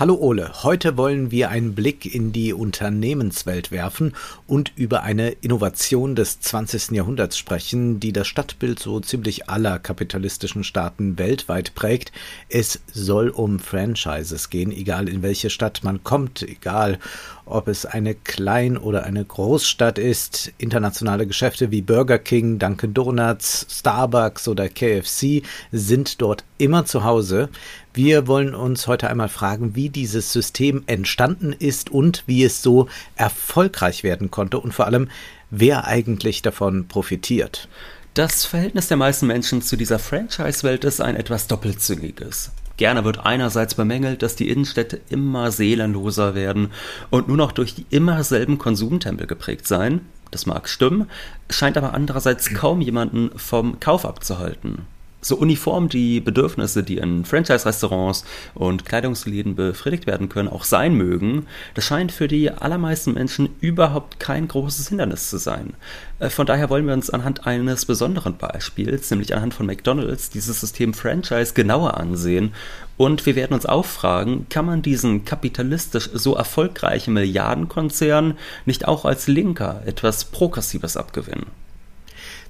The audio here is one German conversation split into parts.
Hallo Ole, heute wollen wir einen Blick in die Unternehmenswelt werfen und über eine Innovation des 20. Jahrhunderts sprechen, die das Stadtbild so ziemlich aller kapitalistischen Staaten weltweit prägt. Es soll um Franchises gehen, egal in welche Stadt man kommt, egal ob es eine Klein- oder eine Großstadt ist. Internationale Geschäfte wie Burger King, Dunkin' Donuts, Starbucks oder KFC sind dort immer zu Hause. Wir wollen uns heute einmal fragen, wie dieses System entstanden ist und wie es so erfolgreich werden konnte und vor allem, wer eigentlich davon profitiert. Das Verhältnis der meisten Menschen zu dieser Franchise-Welt ist ein etwas doppelzüngiges. Gerne wird einerseits bemängelt, dass die Innenstädte immer seelenloser werden und nur noch durch die immer selben Konsumtempel geprägt seien. Das mag stimmen, scheint aber andererseits kaum jemanden vom Kauf abzuhalten so uniform die Bedürfnisse, die in Franchise-Restaurants und Kleidungsläden befriedigt werden können, auch sein mögen, das scheint für die allermeisten Menschen überhaupt kein großes Hindernis zu sein. Äh, von daher wollen wir uns anhand eines besonderen Beispiels, nämlich anhand von McDonald's, dieses System Franchise genauer ansehen und wir werden uns auch fragen, kann man diesen kapitalistisch so erfolgreichen Milliardenkonzern nicht auch als Linker etwas Progressives abgewinnen?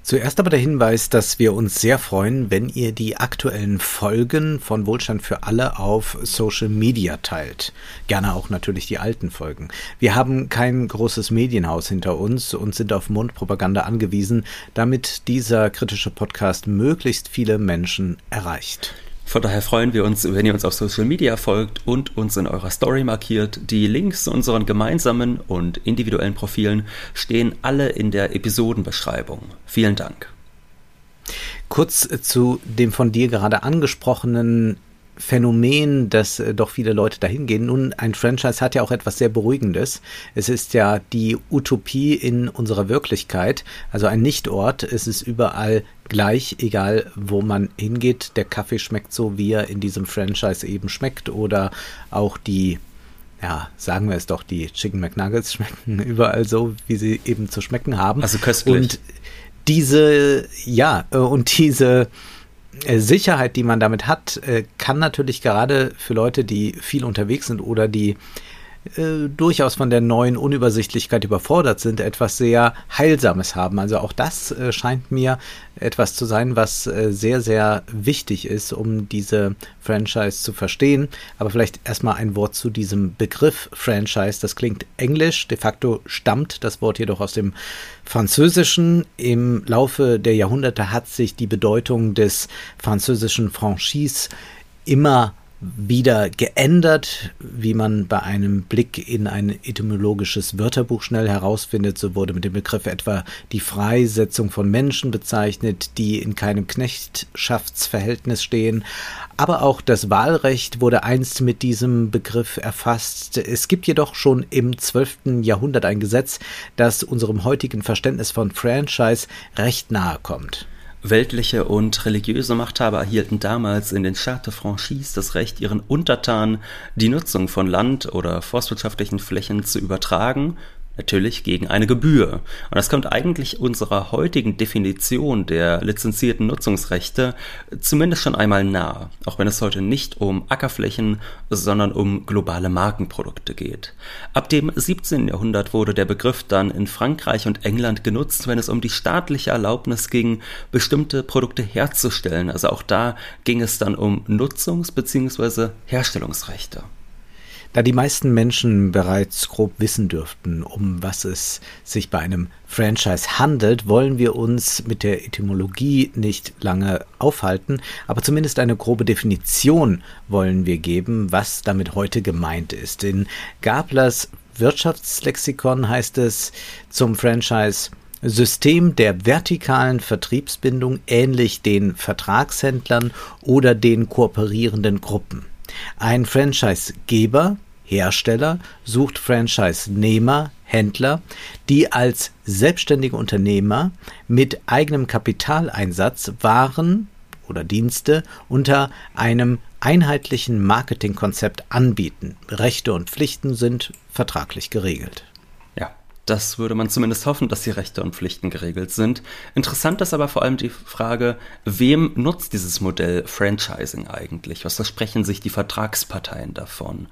Zuerst aber der Hinweis, dass wir uns sehr freuen, wenn ihr die aktuellen Folgen von Wohlstand für alle auf Social Media teilt. Gerne auch natürlich die alten Folgen. Wir haben kein großes Medienhaus hinter uns und sind auf Mundpropaganda angewiesen, damit dieser kritische Podcast möglichst viele Menschen erreicht. Von daher freuen wir uns, wenn ihr uns auf Social Media folgt und uns in eurer Story markiert. Die Links zu unseren gemeinsamen und individuellen Profilen stehen alle in der Episodenbeschreibung. Vielen Dank. Kurz zu dem von dir gerade angesprochenen Phänomen, dass äh, doch viele Leute dahin gehen. Nun, ein Franchise hat ja auch etwas sehr Beruhigendes. Es ist ja die Utopie in unserer Wirklichkeit, also ein Nichtort. Es ist überall gleich, egal wo man hingeht. Der Kaffee schmeckt so, wie er in diesem Franchise eben schmeckt oder auch die ja, sagen wir es doch, die Chicken McNuggets schmecken überall so, wie sie eben zu schmecken haben. Also köstlich. Und diese, ja, äh, und diese Sicherheit, die man damit hat, äh, kann natürlich gerade für Leute, die viel unterwegs sind oder die äh, durchaus von der neuen Unübersichtlichkeit überfordert sind, etwas sehr Heilsames haben. Also auch das äh, scheint mir etwas zu sein, was äh, sehr, sehr wichtig ist, um diese Franchise zu verstehen. Aber vielleicht erstmal ein Wort zu diesem Begriff Franchise. Das klingt englisch, de facto stammt das Wort jedoch aus dem Französischen. Im Laufe der Jahrhunderte hat sich die Bedeutung des französischen Franchise immer wieder geändert, wie man bei einem Blick in ein etymologisches Wörterbuch schnell herausfindet. So wurde mit dem Begriff etwa die Freisetzung von Menschen bezeichnet, die in keinem Knechtschaftsverhältnis stehen. Aber auch das Wahlrecht wurde einst mit diesem Begriff erfasst. Es gibt jedoch schon im 12. Jahrhundert ein Gesetz, das unserem heutigen Verständnis von Franchise recht nahe kommt. Weltliche und religiöse Machthaber erhielten damals in den Chartes de Franchise das Recht, ihren Untertanen die Nutzung von Land oder forstwirtschaftlichen Flächen zu übertragen Natürlich gegen eine Gebühr. Und das kommt eigentlich unserer heutigen Definition der lizenzierten Nutzungsrechte zumindest schon einmal nahe, auch wenn es heute nicht um Ackerflächen, sondern um globale Markenprodukte geht. Ab dem 17. Jahrhundert wurde der Begriff dann in Frankreich und England genutzt, wenn es um die staatliche Erlaubnis ging, bestimmte Produkte herzustellen. Also auch da ging es dann um Nutzungs- bzw. Herstellungsrechte. Da die meisten Menschen bereits grob wissen dürften, um was es sich bei einem Franchise handelt, wollen wir uns mit der Etymologie nicht lange aufhalten, aber zumindest eine grobe Definition wollen wir geben, was damit heute gemeint ist. In Gablers Wirtschaftslexikon heißt es zum Franchise System der vertikalen Vertriebsbindung ähnlich den Vertragshändlern oder den kooperierenden Gruppen. Ein Franchisegeber, Hersteller sucht Franchise-Nehmer, Händler, die als selbstständige Unternehmer mit eigenem Kapitaleinsatz Waren oder Dienste unter einem einheitlichen Marketingkonzept anbieten. Rechte und Pflichten sind vertraglich geregelt. Das würde man zumindest hoffen, dass die Rechte und Pflichten geregelt sind. Interessant ist aber vor allem die Frage, wem nutzt dieses Modell Franchising eigentlich? Was versprechen sich die Vertragsparteien davon?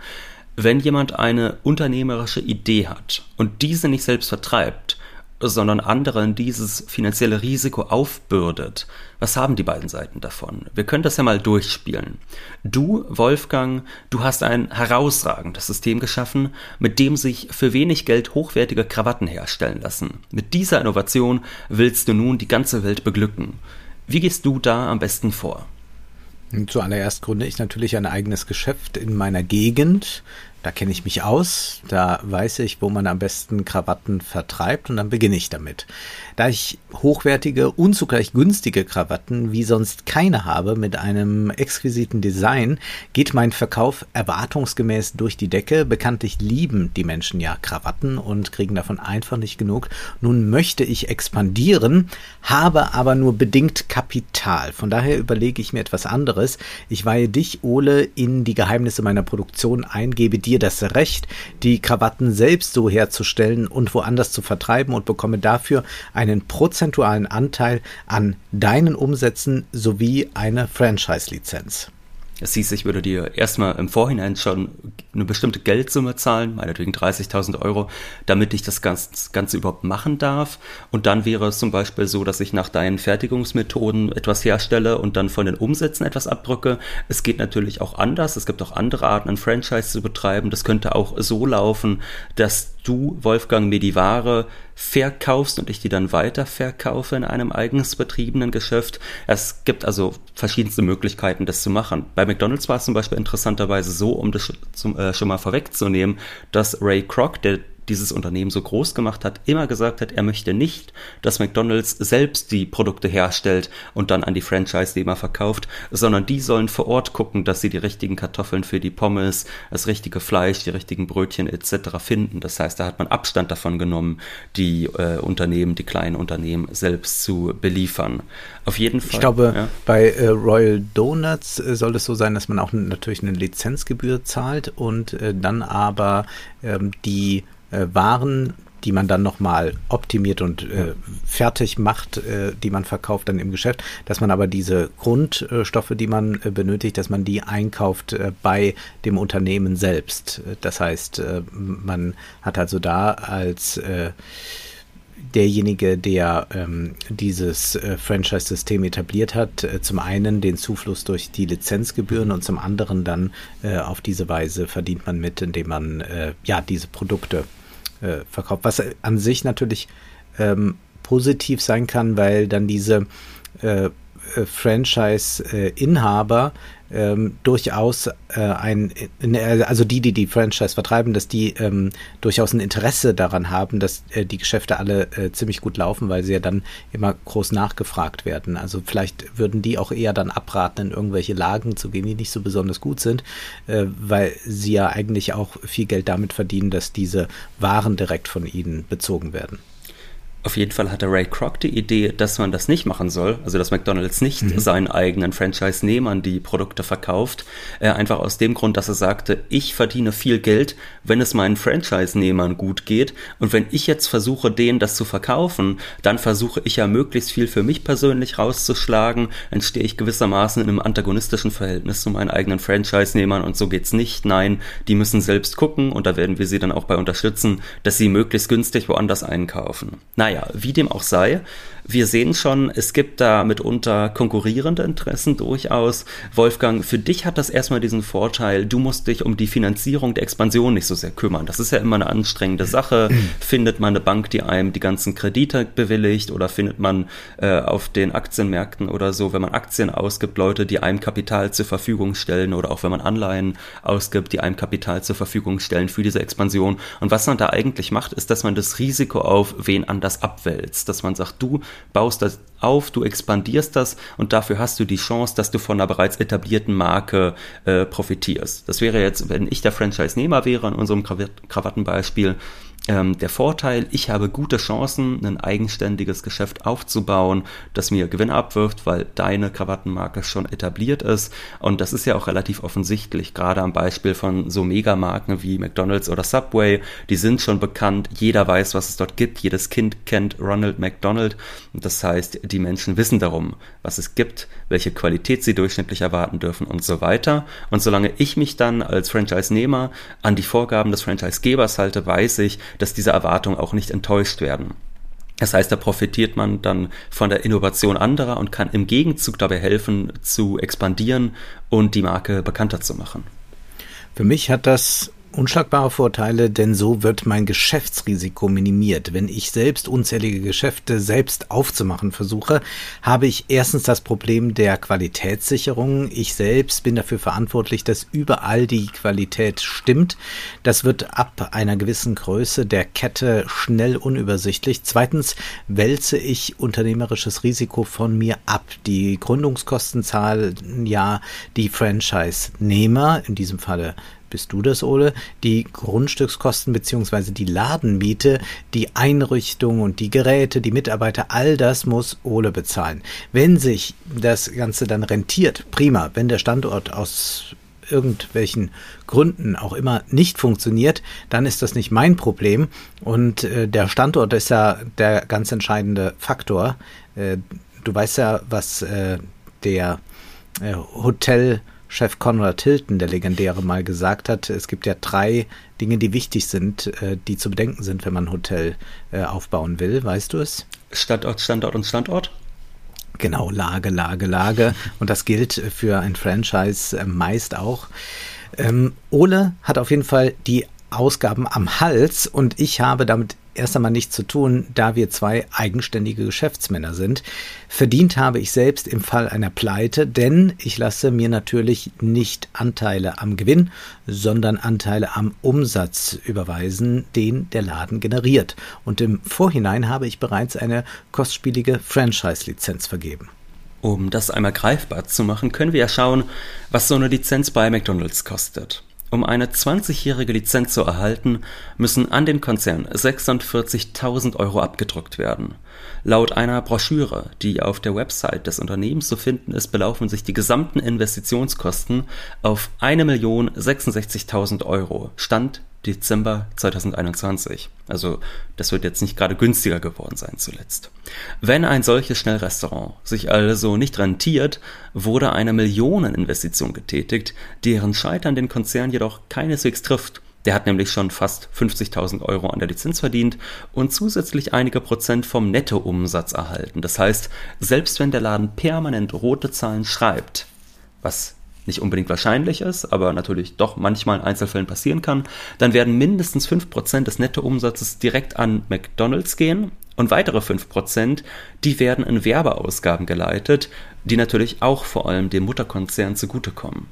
Wenn jemand eine unternehmerische Idee hat und diese nicht selbst vertreibt, sondern anderen dieses finanzielle Risiko aufbürdet, was haben die beiden Seiten davon? Wir können das ja mal durchspielen. Du, Wolfgang, du hast ein herausragendes System geschaffen, mit dem sich für wenig Geld hochwertige Krawatten herstellen lassen. Mit dieser Innovation willst du nun die ganze Welt beglücken. Wie gehst du da am besten vor? Zuallererst gründe ich natürlich ein eigenes Geschäft in meiner Gegend, da kenne ich mich aus, da weiß ich, wo man am besten Krawatten vertreibt und dann beginne ich damit. Da ich hochwertige und zugleich günstige Krawatten wie sonst keine habe mit einem exquisiten Design, geht mein Verkauf erwartungsgemäß durch die Decke. Bekanntlich lieben die Menschen ja Krawatten und kriegen davon einfach nicht genug. Nun möchte ich expandieren, habe aber nur bedingt Kapital. Von daher überlege ich mir etwas anderes. Ich weihe dich, Ole, in die Geheimnisse meiner Produktion ein, gebe dir dir das Recht, die Krawatten selbst so herzustellen und woanders zu vertreiben und bekomme dafür einen prozentualen Anteil an deinen Umsätzen sowie eine Franchise-Lizenz. Es hieß, ich würde dir erstmal im Vorhinein schon eine bestimmte Geldsumme zahlen, meinetwegen 30.000 Euro, damit ich das Ganze, überhaupt machen darf. Und dann wäre es zum Beispiel so, dass ich nach deinen Fertigungsmethoden etwas herstelle und dann von den Umsätzen etwas abdrücke. Es geht natürlich auch anders. Es gibt auch andere Arten, ein Franchise zu betreiben. Das könnte auch so laufen, dass du, Wolfgang, mir die Ware verkaufst und ich die dann weiterverkaufe in einem eigens betriebenen Geschäft. Es gibt also verschiedenste Möglichkeiten, das zu machen. Bei McDonald's war es zum Beispiel interessanterweise so, um das äh, schon mal vorwegzunehmen, dass Ray Kroc, der dieses Unternehmen so groß gemacht hat, immer gesagt hat, er möchte nicht, dass McDonald's selbst die Produkte herstellt und dann an die Franchise-Nehmer verkauft, sondern die sollen vor Ort gucken, dass sie die richtigen Kartoffeln für die Pommes, das richtige Fleisch, die richtigen Brötchen etc. finden. Das heißt, da hat man Abstand davon genommen, die äh, Unternehmen, die kleinen Unternehmen selbst zu beliefern. Auf jeden Fall. Ich glaube, ja. bei äh, Royal Donuts äh, soll es so sein, dass man auch natürlich eine Lizenzgebühr zahlt und äh, dann aber ähm, die äh, Waren, die man dann nochmal optimiert und äh, fertig macht, äh, die man verkauft dann im Geschäft, dass man aber diese Grundstoffe, die man äh, benötigt, dass man die einkauft äh, bei dem Unternehmen selbst. Das heißt, äh, man hat also da als äh, derjenige, der ähm, dieses äh, Franchise-System etabliert hat, äh, zum einen den Zufluss durch die Lizenzgebühren und zum anderen dann äh, auf diese Weise verdient man mit, indem man ja diese Produkte äh, verkauft. Was an sich natürlich ähm, positiv sein kann, weil dann diese äh, äh Franchise-Inhaber ähm, durchaus äh, ein, also die, die die Franchise vertreiben, dass die ähm, durchaus ein Interesse daran haben, dass äh, die Geschäfte alle äh, ziemlich gut laufen, weil sie ja dann immer groß nachgefragt werden. Also vielleicht würden die auch eher dann abraten, in irgendwelche Lagen zu gehen, die nicht so besonders gut sind, äh, weil sie ja eigentlich auch viel Geld damit verdienen, dass diese Waren direkt von ihnen bezogen werden. Auf jeden Fall hatte Ray Kroc die Idee, dass man das nicht machen soll, also dass McDonald's nicht mhm. seinen eigenen Franchise-Nehmern die Produkte verkauft, äh, einfach aus dem Grund, dass er sagte, ich verdiene viel Geld, wenn es meinen Franchise-Nehmern gut geht und wenn ich jetzt versuche, denen das zu verkaufen, dann versuche ich ja möglichst viel für mich persönlich rauszuschlagen, dann stehe ich gewissermaßen in einem antagonistischen Verhältnis zu meinen eigenen Franchise-Nehmern und so geht's nicht. Nein, die müssen selbst gucken und da werden wir sie dann auch bei unterstützen, dass sie möglichst günstig woanders einkaufen. Naja, naja, wie dem auch sei, wir sehen schon, es gibt da mitunter konkurrierende Interessen durchaus. Wolfgang, für dich hat das erstmal diesen Vorteil, du musst dich um die Finanzierung der Expansion nicht so sehr kümmern. Das ist ja immer eine anstrengende Sache. findet man eine Bank, die einem die ganzen Kredite bewilligt oder findet man äh, auf den Aktienmärkten oder so, wenn man Aktien ausgibt, Leute, die einem Kapital zur Verfügung stellen oder auch wenn man Anleihen ausgibt, die einem Kapital zur Verfügung stellen für diese Expansion. Und was man da eigentlich macht, ist, dass man das Risiko auf wen anders abwälzt. Dass man sagt, du baust das auf, du expandierst das und dafür hast du die Chance, dass du von einer bereits etablierten Marke äh, profitierst. Das wäre jetzt, wenn ich der Franchise-Nehmer wäre in unserem Krawattenbeispiel, Ähm, der Vorteil, ich habe gute Chancen, ein eigenständiges Geschäft aufzubauen, das mir Gewinn abwirft, weil deine Krawattenmarke schon etabliert ist. Und das ist ja auch relativ offensichtlich, gerade am Beispiel von so Megamarken wie McDonald's oder Subway. Die sind schon bekannt, jeder weiß, was es dort gibt, jedes Kind kennt Ronald McDonald. Das heißt, die Menschen wissen darum, was es gibt, welche Qualität sie durchschnittlich erwarten dürfen und so weiter. Und solange ich mich dann als Franchise-Nehmer an die Vorgaben des Franchise-Gebers halte, weiß ich, dass diese Erwartungen auch nicht enttäuscht werden. Das heißt, da profitiert man dann von der Innovation anderer und kann im Gegenzug dabei helfen, zu expandieren und die Marke bekannter zu machen. Für mich hat das unschlagbare Vorteile, denn so wird mein Geschäftsrisiko minimiert. Wenn ich selbst unzählige Geschäfte selbst aufzumachen versuche, habe ich erstens das Problem der Qualitätssicherung. Ich selbst bin dafür verantwortlich, dass überall die Qualität stimmt. Das wird ab einer gewissen Größe der Kette schnell unübersichtlich. Zweitens wälze ich unternehmerisches Risiko von mir ab. Die Gründungskosten zahlen ja die Franchise-Nehmer, in diesem Falle bist du das, Ole, die Grundstückskosten beziehungsweise die Ladenmiete, die Einrichtung und die Geräte, die Mitarbeiter, all das muss Ole bezahlen. Wenn sich das Ganze dann rentiert, prima. Wenn der Standort aus irgendwelchen Gründen auch immer nicht funktioniert, dann ist das nicht mein Problem. Und äh, der Standort ist ja der ganz entscheidende Faktor. Äh, du weißt ja, was äh, der äh, Hotel Chef Conrad Hilton, der legendäre, mal gesagt hat, es gibt ja drei Dinge, die wichtig sind, äh, die zu bedenken sind, wenn man ein Hotel äh, aufbauen will. Weißt du es? Standort, Standort und Standort? Genau, Lage, Lage, Lage. Und das gilt für ein Franchise äh, meist auch. Ähm, Ole hat auf jeden Fall die Ausgaben am Hals und ich habe damit erst einmal nichts zu tun, da wir zwei eigenständige Geschäftsmänner sind. Verdient habe ich selbst im Fall einer Pleite, denn ich lasse mir natürlich nicht Anteile am Gewinn, sondern Anteile am Umsatz überweisen, den der Laden generiert. Und im Vorhinein habe ich bereits eine kostspielige Franchise-Lizenz vergeben. Um das einmal greifbar zu machen, können wir ja schauen, was so eine Lizenz bei McDonald's kostet. Um eine 20-jährige Lizenz zu erhalten, müssen an den Konzern 46.000 Euro abgedrückt werden. Laut einer Broschüre, die auf der Website des Unternehmens zu finden ist, belaufen sich die gesamten Investitionskosten auf 1.066.000 Euro. Stand Dezember 2021. Also das wird jetzt nicht gerade günstiger geworden sein zuletzt. Wenn ein solches Schnellrestaurant sich also nicht rentiert, wurde eine Millioneninvestition getätigt, deren Scheitern den Konzern jedoch keineswegs trifft. Der hat nämlich schon fast 50.000 Euro an der Lizenz verdient und zusätzlich einige Prozent vom Nettoumsatz erhalten. Das heißt, selbst wenn der Laden permanent rote Zahlen schreibt, was nicht unbedingt wahrscheinlich ist, aber natürlich doch manchmal in Einzelfällen passieren kann, dann werden mindestens 5% des Nettoumsatzes direkt an McDonald's gehen und weitere 5%, die werden in Werbeausgaben geleitet, die natürlich auch vor allem dem Mutterkonzern zugutekommen.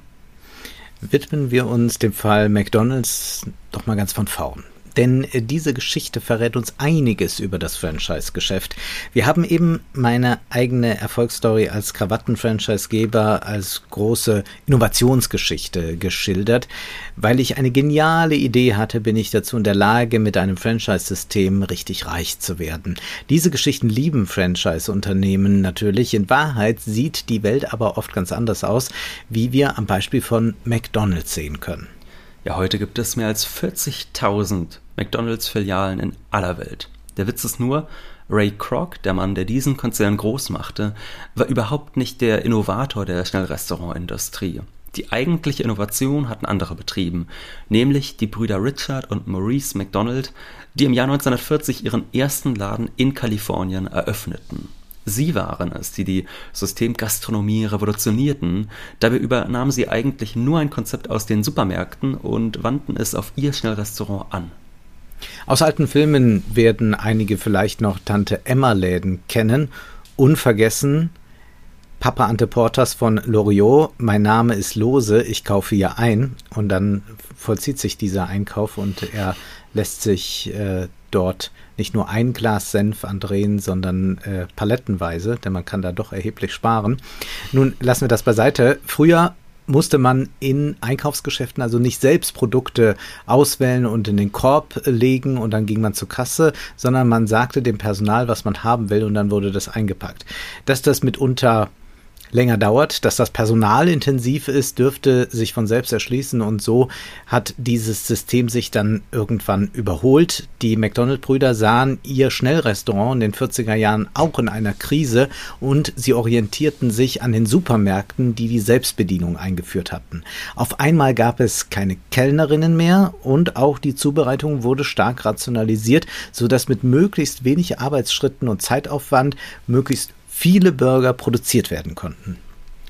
Widmen wir uns dem Fall McDonald's doch mal ganz von vorn denn äh, diese Geschichte verrät uns einiges über das Franchise-Geschäft. Wir haben eben meine eigene Erfolgsstory als Krawatten-Franchise-Geber als große Innovationsgeschichte geschildert. Weil ich eine geniale Idee hatte, bin ich dazu in der Lage, mit einem Franchise-System richtig reich zu werden. Diese Geschichten lieben Franchise-Unternehmen natürlich. In Wahrheit sieht die Welt aber oft ganz anders aus, wie wir am Beispiel von McDonald's sehen können. Ja, heute gibt es mehr als 40.000 McDonalds-Filialen in aller Welt. Der Witz ist nur, Ray Kroc, der Mann, der diesen Konzern groß machte, war überhaupt nicht der Innovator der Schnellrestaurantindustrie. Die eigentliche Innovation hatten andere betrieben, nämlich die Brüder Richard und Maurice McDonald, die im Jahr 1940 ihren ersten Laden in Kalifornien eröffneten. Sie waren es, die die Systemgastronomie revolutionierten. Dabei übernahmen sie eigentlich nur ein Konzept aus den Supermärkten und wandten es auf ihr Schnellrestaurant an. Aus alten Filmen werden einige vielleicht noch Tante Emma Läden kennen. Unvergessen Papa Ante Portas von Loriot, mein Name ist Lose, ich kaufe hier ein. Und dann vollzieht sich dieser Einkauf und er lässt sich äh, dort nicht nur ein Glas Senf andrehen, sondern äh, palettenweise, denn man kann da doch erheblich sparen. Nun lassen wir das beiseite. Früher musste man in Einkaufsgeschäften also nicht selbst Produkte auswählen und in den Korb legen und dann ging man zur Kasse, sondern man sagte dem Personal, was man haben will und dann wurde das eingepackt. Dass das mitunter länger dauert, dass das Personal intensiv ist, dürfte sich von selbst erschließen und so hat dieses System sich dann irgendwann überholt. Die McDonald-Brüder sahen ihr Schnellrestaurant in den 40er Jahren auch in einer Krise und sie orientierten sich an den Supermärkten, die die Selbstbedienung eingeführt hatten. Auf einmal gab es keine Kellnerinnen mehr und auch die Zubereitung wurde stark rationalisiert, sodass mit möglichst wenig Arbeitsschritten und Zeitaufwand möglichst viele Burger produziert werden konnten.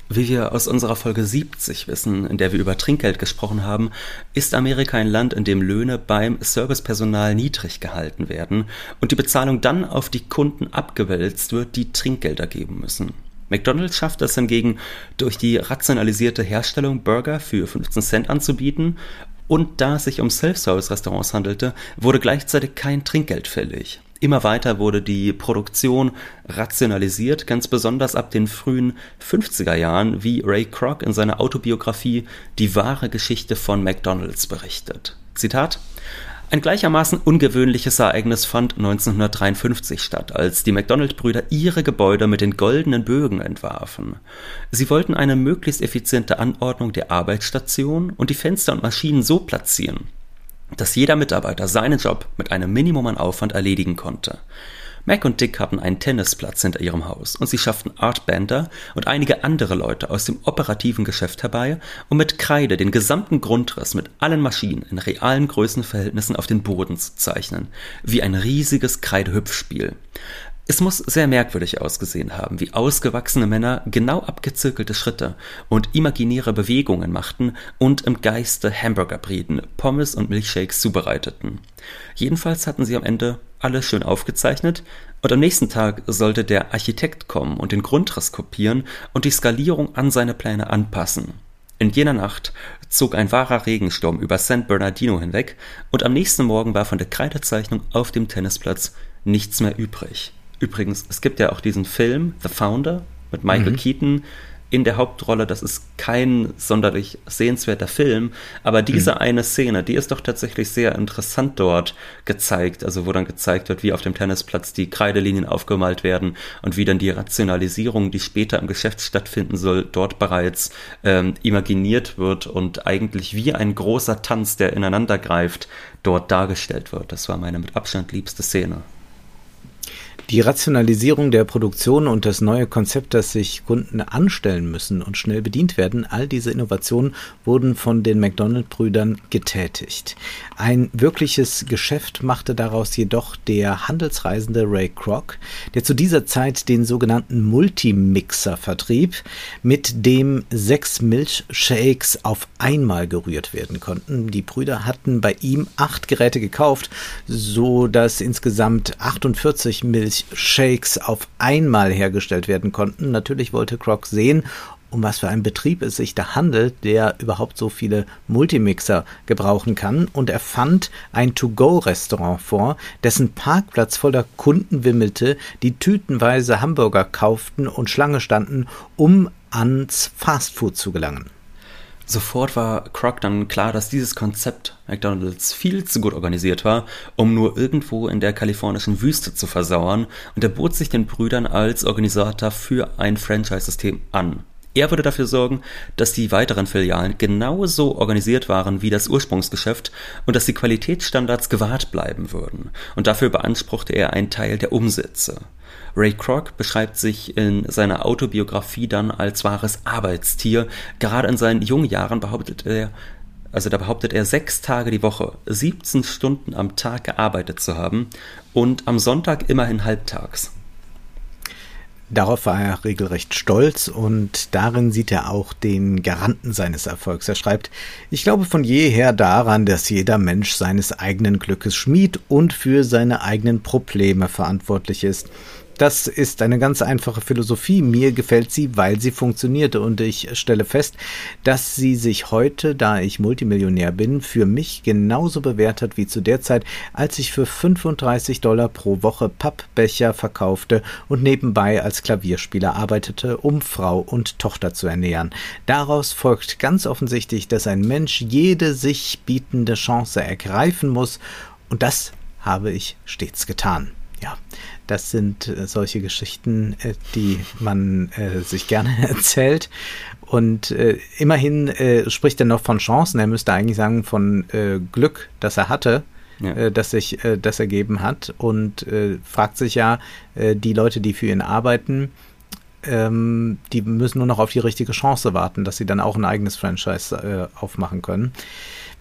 Wie wir aus unserer Folge 70 wissen, in der wir über Trinkgeld gesprochen haben, ist Amerika ein Land, in dem Löhne beim Servicepersonal niedrig gehalten werden und die Bezahlung dann auf die Kunden abgewälzt wird, die Trinkgelder geben müssen. McDonald's schafft es hingegen, durch die rationalisierte Herstellung Burger für 15 Cent anzubieten und da es sich um Self-Service-Restaurants handelte, wurde gleichzeitig kein Trinkgeld fällig. Immer weiter wurde die Produktion rationalisiert, ganz besonders ab den frühen 50er Jahren, wie Ray Kroc in seiner Autobiografie Die wahre Geschichte von McDonald's berichtet. Zitat ein gleichermaßen ungewöhnliches Ereignis fand 1953 statt, als die McDonald-Brüder ihre Gebäude mit den goldenen Bögen entwarfen. Sie wollten eine möglichst effiziente Anordnung der Arbeitsstation und die Fenster und Maschinen so platzieren, dass jeder Mitarbeiter seinen Job mit einem Minimum an Aufwand erledigen konnte. Mac und Dick hatten einen Tennisplatz hinter ihrem Haus und sie schafften Art Bender und einige andere Leute aus dem operativen Geschäft herbei, um mit Kreide den gesamten Grundriss mit allen Maschinen in realen Größenverhältnissen auf den Boden zu zeichnen, wie ein riesiges Kreidehüpfspiel. Es muss sehr merkwürdig ausgesehen haben, wie ausgewachsene Männer genau abgezirkelte Schritte und imaginäre Bewegungen machten und im Geiste Hamburger brieten, Pommes und Milchshakes zubereiteten. Jedenfalls hatten sie am Ende alles schön aufgezeichnet und am nächsten Tag sollte der Architekt kommen und den Grundriss kopieren und die Skalierung an seine Pläne anpassen. In jener Nacht zog ein wahrer Regensturm über San Bernardino hinweg und am nächsten Morgen war von der Kreidezeichnung auf dem Tennisplatz nichts mehr übrig. Übrigens, es gibt ja auch diesen Film, The Founder, mit Michael mhm. Keaton in der Hauptrolle. Das ist kein sonderlich sehenswerter Film, aber diese mhm. eine Szene, die ist doch tatsächlich sehr interessant dort gezeigt. Also wo dann gezeigt wird, wie auf dem Tennisplatz die Kreidelinien aufgemalt werden und wie dann die Rationalisierung, die später im Geschäft stattfinden soll, dort bereits ähm, imaginiert wird und eigentlich wie ein großer Tanz, der ineinander greift, dort dargestellt wird. Das war meine mit Abstand liebste Szene. Die Rationalisierung der Produktion und das neue Konzept, dass sich Kunden anstellen müssen und schnell bedient werden, all diese Innovationen wurden von den McDonald-Brüdern getätigt. Ein wirkliches Geschäft machte daraus jedoch der handelsreisende Ray Kroc, der zu dieser Zeit den sogenannten Multimixer vertrieb, mit dem sechs Milchshakes auf einmal gerührt werden konnten. Die Brüder hatten bei ihm acht Geräte gekauft, so dass insgesamt 48 Milch Shakes auf einmal hergestellt werden konnten. Natürlich wollte Croc sehen, um was für einen Betrieb es sich da handelt, der überhaupt so viele Multimixer gebrauchen kann. Und er fand ein To-Go-Restaurant vor, dessen Parkplatz voller Kunden wimmelte, die tütenweise Hamburger kauften und Schlange standen, um ans Fastfood zu gelangen. Sofort war Croc dann klar, dass dieses Konzept McDonald's viel zu gut organisiert war, um nur irgendwo in der kalifornischen Wüste zu versauern, und er bot sich den Brüdern als Organisator für ein Franchise-System an. Er würde dafür sorgen, dass die weiteren Filialen genauso organisiert waren wie das Ursprungsgeschäft und dass die Qualitätsstandards gewahrt bleiben würden. Und dafür beanspruchte er einen Teil der Umsätze. Ray Kroc beschreibt sich in seiner Autobiografie dann als wahres Arbeitstier. Gerade in seinen jungen Jahren behauptet er, also da behauptet er sechs Tage die Woche, 17 Stunden am Tag gearbeitet zu haben und am Sonntag immerhin halbtags. Darauf war er regelrecht stolz und darin sieht er auch den Garanten seines Erfolgs. Er schreibt, ich glaube von jeher daran, dass jeder Mensch seines eigenen Glückes Schmied und für seine eigenen Probleme verantwortlich ist. Das ist eine ganz einfache Philosophie. Mir gefällt sie, weil sie funktionierte. Und ich stelle fest, dass sie sich heute, da ich Multimillionär bin, für mich genauso bewährt hat wie zu der Zeit, als ich für 35 Dollar pro Woche Pappbecher verkaufte und nebenbei als Klavierspieler arbeitete, um Frau und Tochter zu ernähren. Daraus folgt ganz offensichtlich, dass ein Mensch jede sich bietende Chance ergreifen muss. Und das habe ich stets getan. Ja, das sind äh, solche Geschichten, äh, die man äh, sich gerne erzählt. Und äh, immerhin äh, spricht er noch von Chancen. Er müsste eigentlich sagen von äh, Glück, das er hatte, ja. das sich das ergeben hat. Und fragt sich ja, die Leute, die für ihn arbeiten, ähm, die müssen nur noch auf die richtige Chance warten, dass sie dann auch ein eigenes Franchise aufmachen können.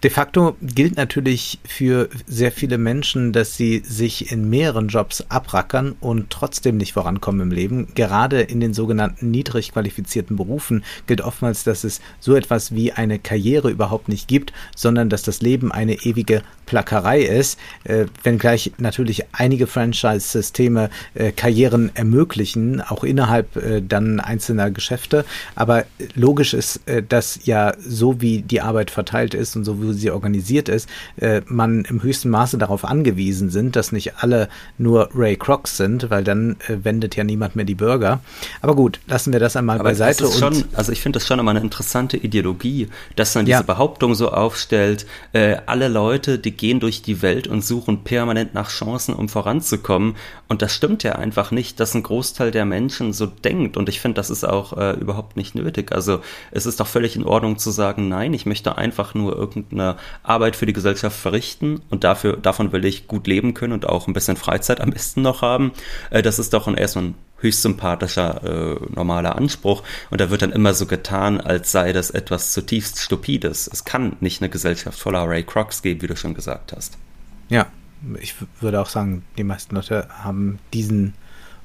De facto gilt natürlich für sehr viele Menschen, dass sie sich in mehreren Jobs abrackern und trotzdem nicht vorankommen im Leben. Gerade in den sogenannten niedrig qualifizierten Berufen gilt oftmals, dass es so etwas wie eine Karriere überhaupt nicht gibt, sondern dass das Leben eine ewige Plackerei ist, äh, wenngleich natürlich einige Franchise-Systeme äh, Karrieren ermöglichen, auch innerhalb äh, dann einzelner Geschäfte. Aber logisch ist, äh, dass ja so wie die Arbeit verteilt ist und so wie sie organisiert ist, äh, man im höchsten Maße darauf angewiesen sind, dass nicht alle nur Ray Crocs sind, weil dann äh, wendet ja niemand mehr die Bürger. Aber gut, lassen wir das einmal Aber beiseite. Schon, also ich finde das schon immer eine interessante Ideologie, dass man diese ja. Behauptung so aufstellt, äh, alle Leute, die gehen durch die Welt und suchen permanent nach Chancen, um voranzukommen. Und das stimmt ja einfach nicht, dass ein Großteil der Menschen so denkt. Und ich finde, das ist auch äh, überhaupt nicht nötig. Also es ist doch völlig in Ordnung zu sagen, nein, ich möchte einfach nur irgendeine Arbeit für die Gesellschaft verrichten und dafür, davon will ich gut leben können und auch ein bisschen Freizeit am besten noch haben. Äh, das ist doch erstmal ein höchst sympathischer, äh, normaler Anspruch. Und da wird dann immer so getan, als sei das etwas zutiefst Stupides. Es kann nicht eine Gesellschaft voller Ray Crocs geben, wie du schon gesagt hast. Ja, ich würde auch sagen, die meisten Leute haben diesen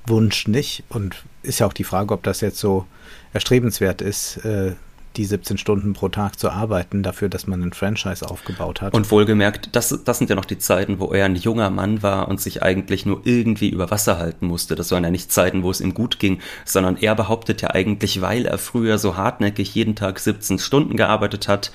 Wunsch nicht. Und ist ja auch die Frage, ob das jetzt so erstrebenswert ist, äh, die 17 Stunden pro Tag zu arbeiten, dafür, dass man ein Franchise aufgebaut hat. Und wohlgemerkt, das, das sind ja noch die Zeiten, wo er ein junger Mann war und sich eigentlich nur irgendwie über Wasser halten musste. Das waren ja nicht Zeiten, wo es ihm gut ging, sondern er behauptet ja eigentlich, weil er früher so hartnäckig jeden Tag 17 Stunden gearbeitet hat,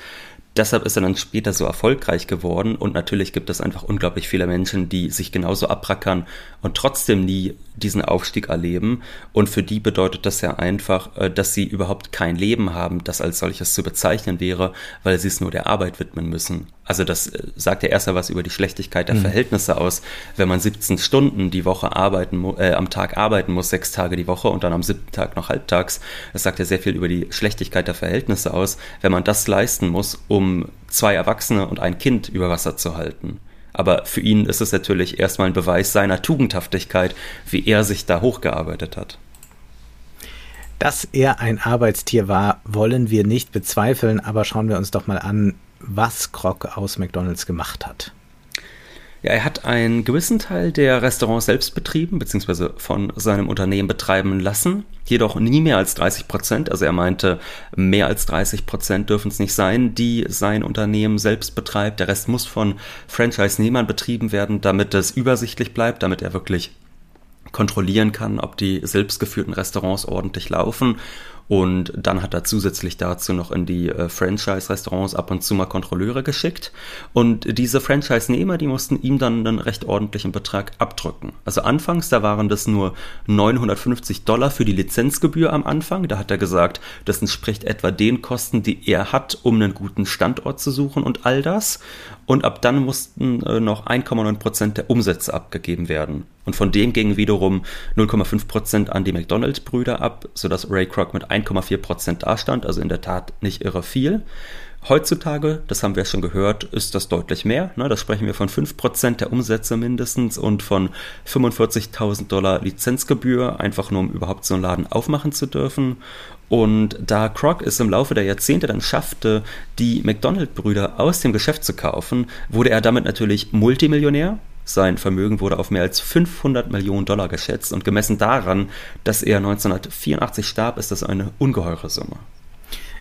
Deshalb ist er dann später so erfolgreich geworden und natürlich gibt es einfach unglaublich viele Menschen, die sich genauso abrackern und trotzdem nie diesen Aufstieg erleben. Und für die bedeutet das ja einfach, äh, dass sie überhaupt kein Leben haben, das als solches zu bezeichnen wäre, weil sie es nur der Arbeit widmen müssen. Also das äh, sagt ja erst was über die Schlechtigkeit der mhm. Verhältnisse aus, wenn man 17 Stunden die Woche arbeiten, äh, am Tag arbeiten muss, sechs Tage die Woche und dann am siebten Tag noch halbtags. Das sagt ja sehr viel über die Schlechtigkeit der Verhältnisse aus, wenn man das leisten muss, um zwei Erwachsene und ein Kind über Wasser zu halten. Aber für ihn ist es natürlich erstmal ein Beweis seiner Tugendhaftigkeit, wie er sich da hochgearbeitet hat. Dass er ein Arbeitstier war, wollen wir nicht bezweifeln, aber schauen wir uns doch mal an, was Krog aus McDonald's gemacht hat. Ja, er hat einen gewissen Teil der Restaurants selbst betrieben, beziehungsweise von seinem Unternehmen betreiben lassen, jedoch nie mehr als 30 Prozent. Also er meinte, mehr als 30 Prozent dürfen es nicht sein, die sein Unternehmen selbst betreibt. Der Rest muss von Franchise-Nehmern betrieben werden, damit es übersichtlich bleibt, damit er wirklich kontrollieren kann, ob die selbstgeführten Restaurants ordentlich laufen und dann hat er zusätzlich dazu noch in die äh, Franchise-Restaurants ab und zu mal Kontrolleure geschickt. Und diese Franchise-Nehmer, die mussten ihm dann einen recht ordentlichen Betrag abdrücken. Also anfangs, da waren das nur 950 Dollar für die Lizenzgebühr am Anfang. Da hat er gesagt, das entspricht etwa den Kosten, die er hat, um einen guten Standort zu suchen und all das. Und ab dann mussten äh, noch 1,9 Prozent der Umsätze abgegeben werden. Und von dem gingen wiederum 0,5 Prozent an die McDonalds-Brüder ab, sodass Ray Kroc mit 1,4 Prozent dastand, also in der Tat nicht irre viel. Heutzutage, das haben wir schon gehört, ist das deutlich mehr. Ne? Da sprechen wir von 5% der Umsätze mindestens und von 45.000 Dollar Lizenzgebühr, einfach nur um überhaupt so einen Laden aufmachen zu dürfen. Und da Kroc es im Laufe der Jahrzehnte dann schaffte, die McDonald-Brüder aus dem Geschäft zu kaufen, wurde er damit natürlich Multimillionär. Sein Vermögen wurde auf mehr als 500 Millionen Dollar geschätzt und gemessen daran, dass er 1984 starb, ist das eine ungeheure Summe.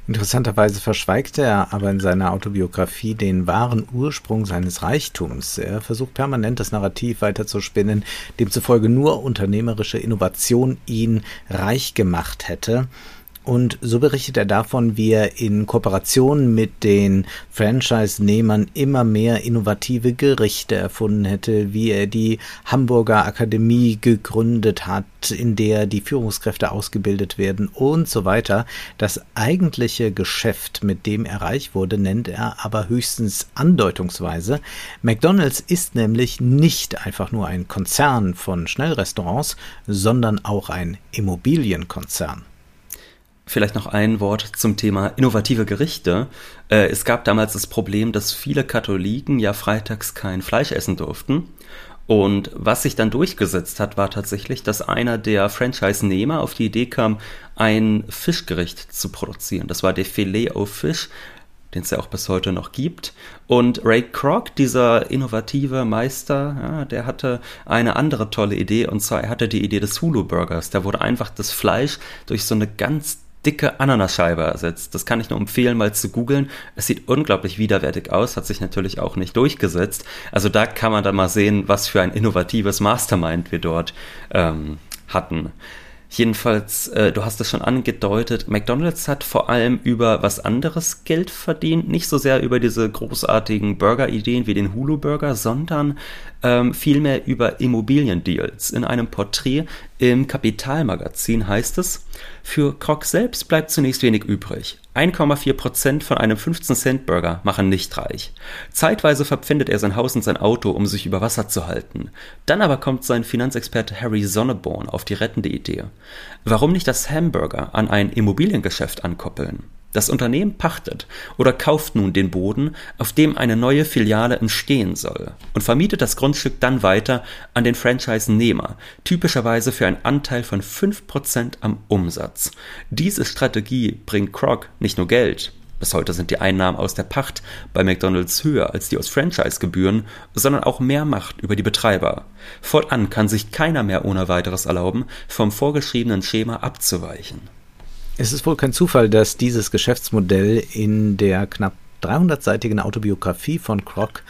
Interessanterweise verschweigt er aber in seiner Autobiografie den wahren Ursprung seines Reichtums. Er versucht permanent das Narrativ weiterzuspinnen, demzufolge nur unternehmerische Innovation ihn reich gemacht hätte. Und so berichtet er davon, wie er in Kooperation mit den Franchise-Nehmern immer mehr innovative Gerichte erfunden hätte, wie er die Hamburger Akademie gegründet hat, in der die Führungskräfte ausgebildet werden und so weiter. Das eigentliche Geschäft, mit dem er reich wurde, nennt er aber höchstens andeutungsweise. McDonald's ist nämlich nicht einfach nur ein Konzern von Schnellrestaurants, sondern auch ein Immobilienkonzern. Vielleicht noch ein Wort zum Thema innovative Gerichte. Äh, es gab damals das Problem, dass viele Katholiken ja freitags kein Fleisch essen durften. Und was sich dann durchgesetzt hat, war tatsächlich, dass einer der Franchise-Nehmer auf die Idee kam, ein Fischgericht zu produzieren. Das war der Filet au Fisch, den es ja auch bis heute noch gibt. Und Ray Kroc, dieser innovative Meister, ja, der hatte eine andere tolle Idee, und zwar er hatte die Idee des Hulu-Burgers. Da wurde einfach das Fleisch durch so eine ganz dicke Ananascheibe ersetzt. Das kann ich nur empfehlen, mal zu googeln. Es sieht unglaublich widerwärtig aus, hat sich natürlich auch nicht durchgesetzt. Also da kann man dann mal sehen, was für ein innovatives Mastermind wir dort ähm, hatten. Jedenfalls, äh, du hast es schon angedeutet, McDonald's hat vor allem über was anderes Geld verdient, nicht so sehr über diese großartigen Burger-Ideen wie den Hulu-Burger, sondern ähm, vielmehr über Immobiliendeals. In einem Porträt im Kapitalmagazin heißt es, für Krog selbst bleibt zunächst wenig übrig. 1,4 Prozent von einem 15-Cent-Burger machen nicht reich. Zeitweise verpfändet er sein Haus und sein Auto, um sich über Wasser zu halten. Dann aber kommt sein Finanzexperte Harry Sonneborn auf die rettende Idee. Warum nicht das Hamburger an ein Immobiliengeschäft ankoppeln? Das Unternehmen pachtet oder kauft nun den Boden, auf dem eine neue Filiale entstehen soll und vermietet das Grundstück dann weiter an den Franchise-Nehmer, typischerweise für einen Anteil von 5% am Umsatz. Diese Strategie bringt Kroc nicht nur Geld, bis heute sind die Einnahmen aus der Pacht bei McDonald's höher als die aus Franchise-Gebühren, sondern auch mehr Macht über die Betreiber. Fortan kann sich keiner mehr ohne weiteres erlauben, vom vorgeschriebenen Schema abzuweichen. Es ist wohl kein Zufall, dass dieses Geschäftsmodell in der knapp 300-seitigen Autobiografie von Kroc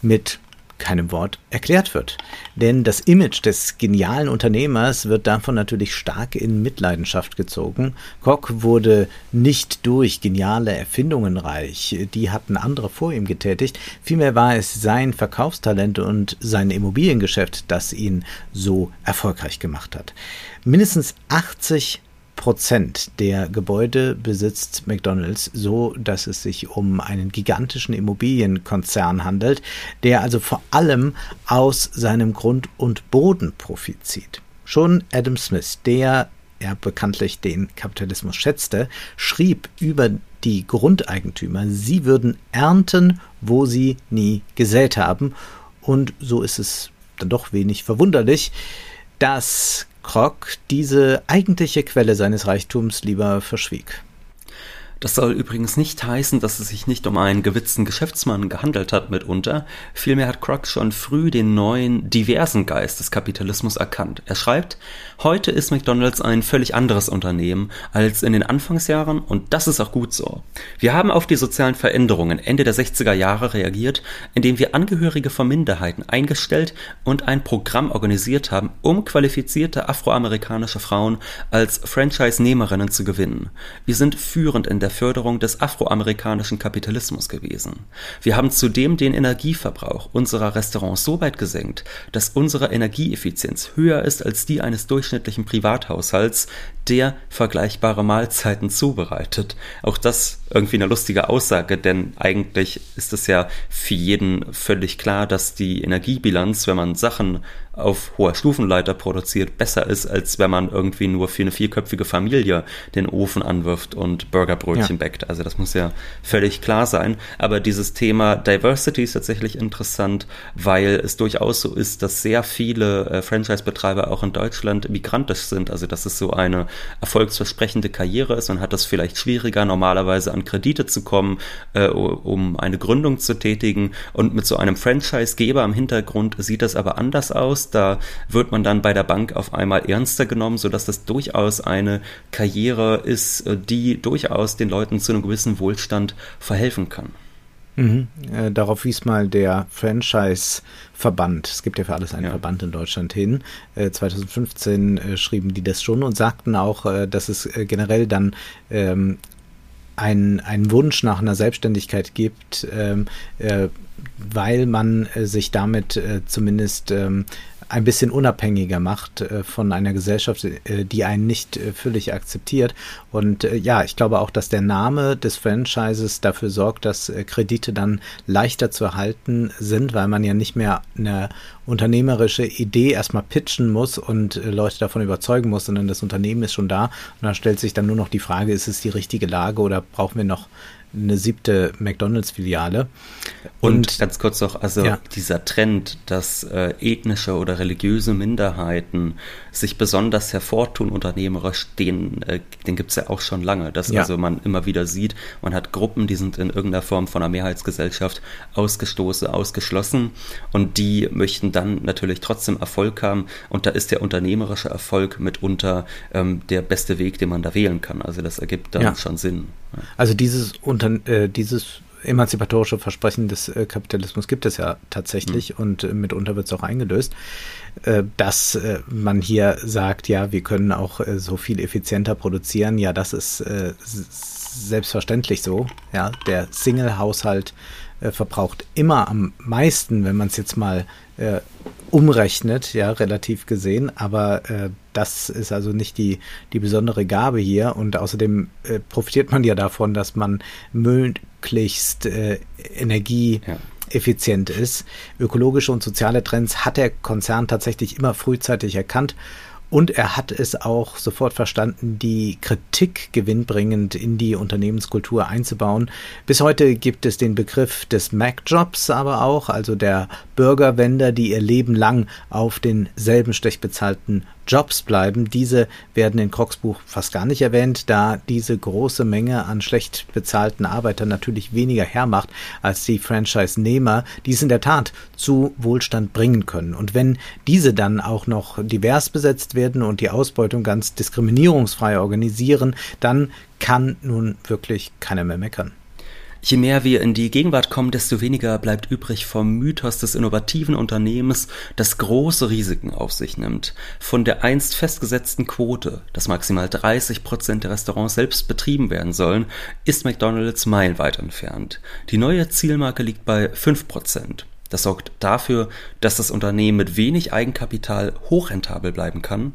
mit keinem Wort erklärt wird. Denn das Image des genialen Unternehmers wird davon natürlich stark in Mitleidenschaft gezogen. Koch wurde nicht durch geniale Erfindungen reich, die hatten andere vor ihm getätigt. Vielmehr war es sein Verkaufstalent und sein Immobiliengeschäft, das ihn so erfolgreich gemacht hat. Mindestens 80 Prozent der Gebäude besitzt McDonald's, so dass es sich um einen gigantischen Immobilienkonzern handelt, der also vor allem aus seinem Grund und Boden Profit zieht. Schon Adam Smith, der ja bekanntlich den Kapitalismus schätzte, schrieb über die Grundeigentümer, sie würden ernten, wo sie nie gesät haben. Und so ist es dann doch wenig verwunderlich, dass Krock diese eigentliche Quelle seines Reichtums lieber verschwieg. Das soll übrigens nicht heißen, dass es sich nicht um einen gewitzten Geschäftsmann gehandelt hat mitunter. Vielmehr hat Croc schon früh den neuen, diversen Geist des Kapitalismus erkannt. Er schreibt, heute ist McDonald's ein völlig anderes Unternehmen als in den Anfangsjahren und das ist auch gut so. Wir haben auf die sozialen Veränderungen Ende der 60er Jahre reagiert, indem wir Angehörige von Minderheiten eingestellt und ein Programm organisiert haben, um qualifizierte afroamerikanische Frauen als Franchise-Nehmerinnen zu gewinnen. Wir sind führend in der Förderung des afroamerikanischen Kapitalismus gewesen. Wir haben zudem den Energieverbrauch unserer Restaurants so weit gesenkt, dass unsere Energieeffizienz höher ist als die eines durchschnittlichen Privathaushalts, der vergleichbare Mahlzeiten zubereitet. Auch das irgendwie eine lustige Aussage, denn eigentlich ist es ja für jeden völlig klar, dass die Energiebilanz, wenn man Sachen auf hoher Stufenleiter produziert, besser ist, als wenn man irgendwie nur für eine vierköpfige Familie den Ofen anwirft und Burgerbrötchen ja. backt. Also das muss ja völlig klar sein. Aber dieses Thema Diversity ist tatsächlich interessant, weil es durchaus so ist, dass sehr viele äh, Franchise-Betreiber auch in Deutschland migrantisch sind. Also dass es so eine erfolgsversprechende Karriere ist und hat das vielleicht schwieriger, normalerweise an Kredite zu kommen, äh, um eine Gründung zu tätigen. Und mit so einem Franchise-Geber im Hintergrund sieht das aber anders aus. Da wird man dann bei der Bank auf einmal ernster genommen, sodass das durchaus eine Karriere ist, äh, die durchaus den Leuten zu einem gewissen Wohlstand verhelfen kann. Mhm. Äh, darauf wies mal der Franchise-Verband, es gibt ja für alles einen ja. Verband in Deutschland hin, äh, 2015 äh, schrieben die das schon und sagten auch, äh, dass es äh, generell dann ähm, einen Wunsch nach einer Selbstständigkeit gibt, ähm, äh, weil man sich damit zumindest ähm, ein bisschen unabhängiger macht äh, von einer Gesellschaft, äh, die einen nicht äh, völlig akzeptiert. Und äh, ja, ich glaube auch, dass der Name des Franchises dafür sorgt, dass äh, Kredite dann leichter zu erhalten sind, weil man ja nicht mehr eine unternehmerische Idee erstmal pitchen muss und äh, Leute davon überzeugen muss, sondern das Unternehmen ist schon da. Und da stellt sich dann nur noch die Frage, ist es die richtige Lage oder brauchen wir noch eine siebte McDonalds-Filiale. Und, und, ganz kurz noch, also ja. dieser Trend, dass äh, ethnische oder religiöse Minderheiten sich besonders hervortun unternehmerisch, den, äh, den gibt es ja auch schon lange. Dass ja. also man immer wieder sieht, man hat Gruppen, die sind in irgendeiner Form von einer Mehrheitsgesellschaft ausgestoßen, ausgeschlossen und die möchten dann natürlich trotzdem Erfolg haben und da ist der unternehmerische Erfolg mitunter ähm, der beste Weg, den man da wählen kann. Also das ergibt dann ja. schon Sinn. Also dieses, unter, äh, dieses emanzipatorische Versprechen des äh, Kapitalismus gibt es ja tatsächlich mhm. und äh, mitunter wird es auch eingelöst, äh, dass äh, man hier sagt, ja, wir können auch äh, so viel effizienter produzieren. Ja, das ist selbstverständlich so. Ja, der Single-Haushalt verbraucht immer am meisten, wenn man es jetzt mal umrechnet, ja, relativ gesehen, aber äh, das ist also nicht die, die besondere Gabe hier und außerdem äh, profitiert man ja davon, dass man möglichst äh, energieeffizient ja. ist. Ökologische und soziale Trends hat der Konzern tatsächlich immer frühzeitig erkannt und er hat es auch sofort verstanden, die Kritik gewinnbringend in die Unternehmenskultur einzubauen. Bis heute gibt es den Begriff des Mac-Jobs aber auch, also der Bürgerwender, die ihr Leben lang auf denselben stechbezahlten Jobs bleiben. Diese werden in Crocs Buch fast gar nicht erwähnt, da diese große Menge an schlecht bezahlten Arbeitern natürlich weniger hermacht als die Franchise-Nehmer, die es in der Tat zu Wohlstand bringen können. Und wenn diese dann auch noch divers besetzt werden und die Ausbeutung ganz diskriminierungsfrei organisieren, dann kann nun wirklich keiner mehr meckern. Je mehr wir in die Gegenwart kommen, desto weniger bleibt übrig vom Mythos des innovativen Unternehmens, das große Risiken auf sich nimmt. Von der einst festgesetzten Quote, dass maximal 30 Prozent der Restaurants selbst betrieben werden sollen, ist McDonald's meilenweit entfernt. Die neue Zielmarke liegt bei 5 Prozent. Das sorgt dafür, dass das Unternehmen mit wenig Eigenkapital hochrentabel bleiben kann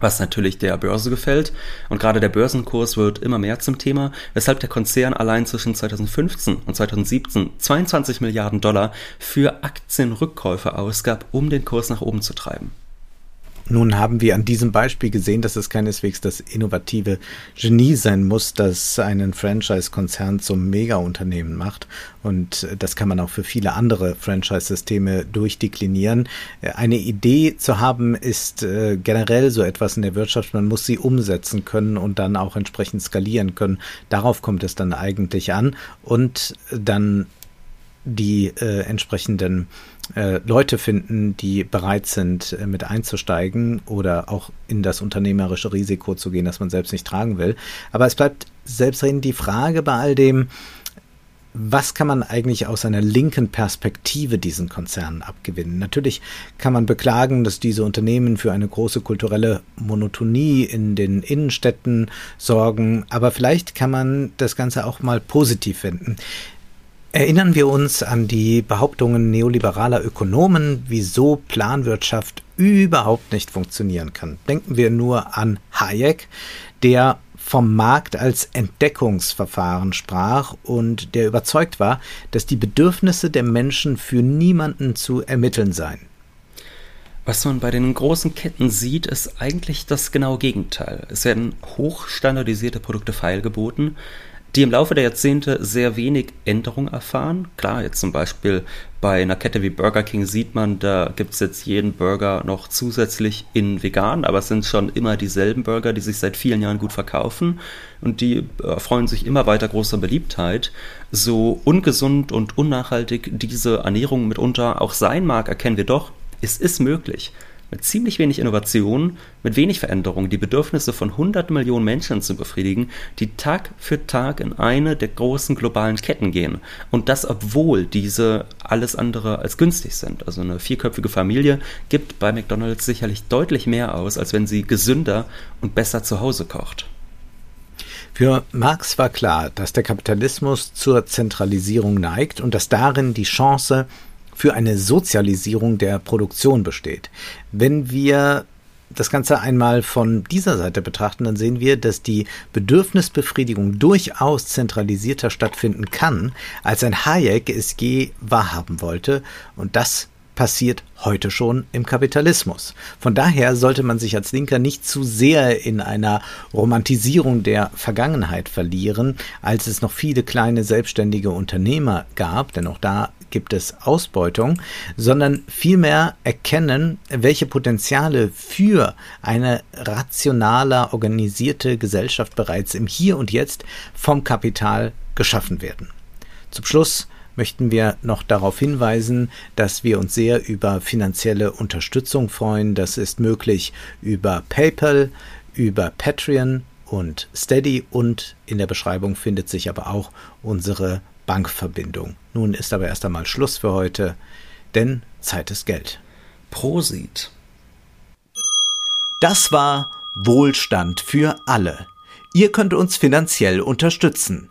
was natürlich der Börse gefällt. Und gerade der Börsenkurs wird immer mehr zum Thema, weshalb der Konzern allein zwischen 2015 und 2017 22 Milliarden Dollar für Aktienrückkäufe ausgab, um den Kurs nach oben zu treiben. Nun haben wir an diesem Beispiel gesehen, dass es keineswegs das innovative Genie sein muss, das einen Franchise-Konzern zum Mega-Unternehmen macht. Und das kann man auch für viele andere Franchise-Systeme durchdeklinieren. Eine Idee zu haben ist äh, generell so etwas in der Wirtschaft. Man muss sie umsetzen können und dann auch entsprechend skalieren können. Darauf kommt es dann eigentlich an. Und dann die äh, entsprechenden äh, Leute finden, die bereit sind, äh, mit einzusteigen oder auch in das unternehmerische Risiko zu gehen, das man selbst nicht tragen will. Aber es bleibt selbstredend die Frage bei all dem, was kann man eigentlich aus einer linken Perspektive diesen Konzernen abgewinnen? Natürlich kann man beklagen, dass diese Unternehmen für eine große kulturelle Monotonie in den Innenstädten sorgen, aber vielleicht kann man das Ganze auch mal positiv finden. Erinnern wir uns an die Behauptungen neoliberaler Ökonomen, wieso Planwirtschaft überhaupt nicht funktionieren kann. Denken wir nur an Hayek, der vom Markt als Entdeckungsverfahren sprach und der überzeugt war, dass die Bedürfnisse der Menschen für niemanden zu ermitteln seien. Was man bei den großen Ketten sieht, ist eigentlich das genaue Gegenteil. Es werden hochstandardisierte Produkte feilgeboten, die im Laufe der Jahrzehnte sehr wenig Änderung erfahren. Klar, jetzt zum Beispiel bei einer Kette wie Burger King sieht man, da gibt es jetzt jeden Burger noch zusätzlich in vegan, aber es sind schon immer dieselben Burger, die sich seit vielen Jahren gut verkaufen und die erfreuen sich immer weiter großer Beliebtheit. So ungesund und unnachhaltig diese Ernährung mitunter auch sein mag, erkennen wir doch, es ist möglich mit ziemlich wenig Innovation, mit wenig Veränderung die Bedürfnisse von hunderten Millionen Menschen zu befriedigen, die Tag für Tag in eine der großen globalen Ketten gehen. Und das, obwohl diese alles andere als günstig sind. Also eine vierköpfige Familie gibt bei McDonald's sicherlich deutlich mehr aus, als wenn sie gesünder und besser zu Hause kocht. Für Marx war klar, dass der Kapitalismus zur Zentralisierung neigt und dass darin die Chance für eine Sozialisierung der Produktion besteht. Wenn wir das Ganze einmal von dieser Seite betrachten, dann sehen wir, dass die Bedürfnisbefriedigung durchaus zentralisierter stattfinden kann, als ein Hayek es je wahrhaben wollte. Und das passiert heute schon im Kapitalismus. Von daher sollte man sich als Linker nicht zu sehr in einer Romantisierung der Vergangenheit verlieren, als es noch viele kleine selbstständige Unternehmer gab, denn auch da gibt es Ausbeutung, sondern vielmehr erkennen, welche Potenziale für eine rationaler organisierte Gesellschaft bereits im Hier und Jetzt vom Kapital geschaffen werden. Zum Schluss möchten wir noch darauf hinweisen, dass wir uns sehr über finanzielle Unterstützung freuen. Das ist möglich über PayPal, über Patreon und Steady und in der Beschreibung findet sich aber auch unsere Bankverbindung. Nun ist aber erst einmal Schluss für heute, denn Zeit ist Geld. Prosit. Das war Wohlstand für alle. Ihr könnt uns finanziell unterstützen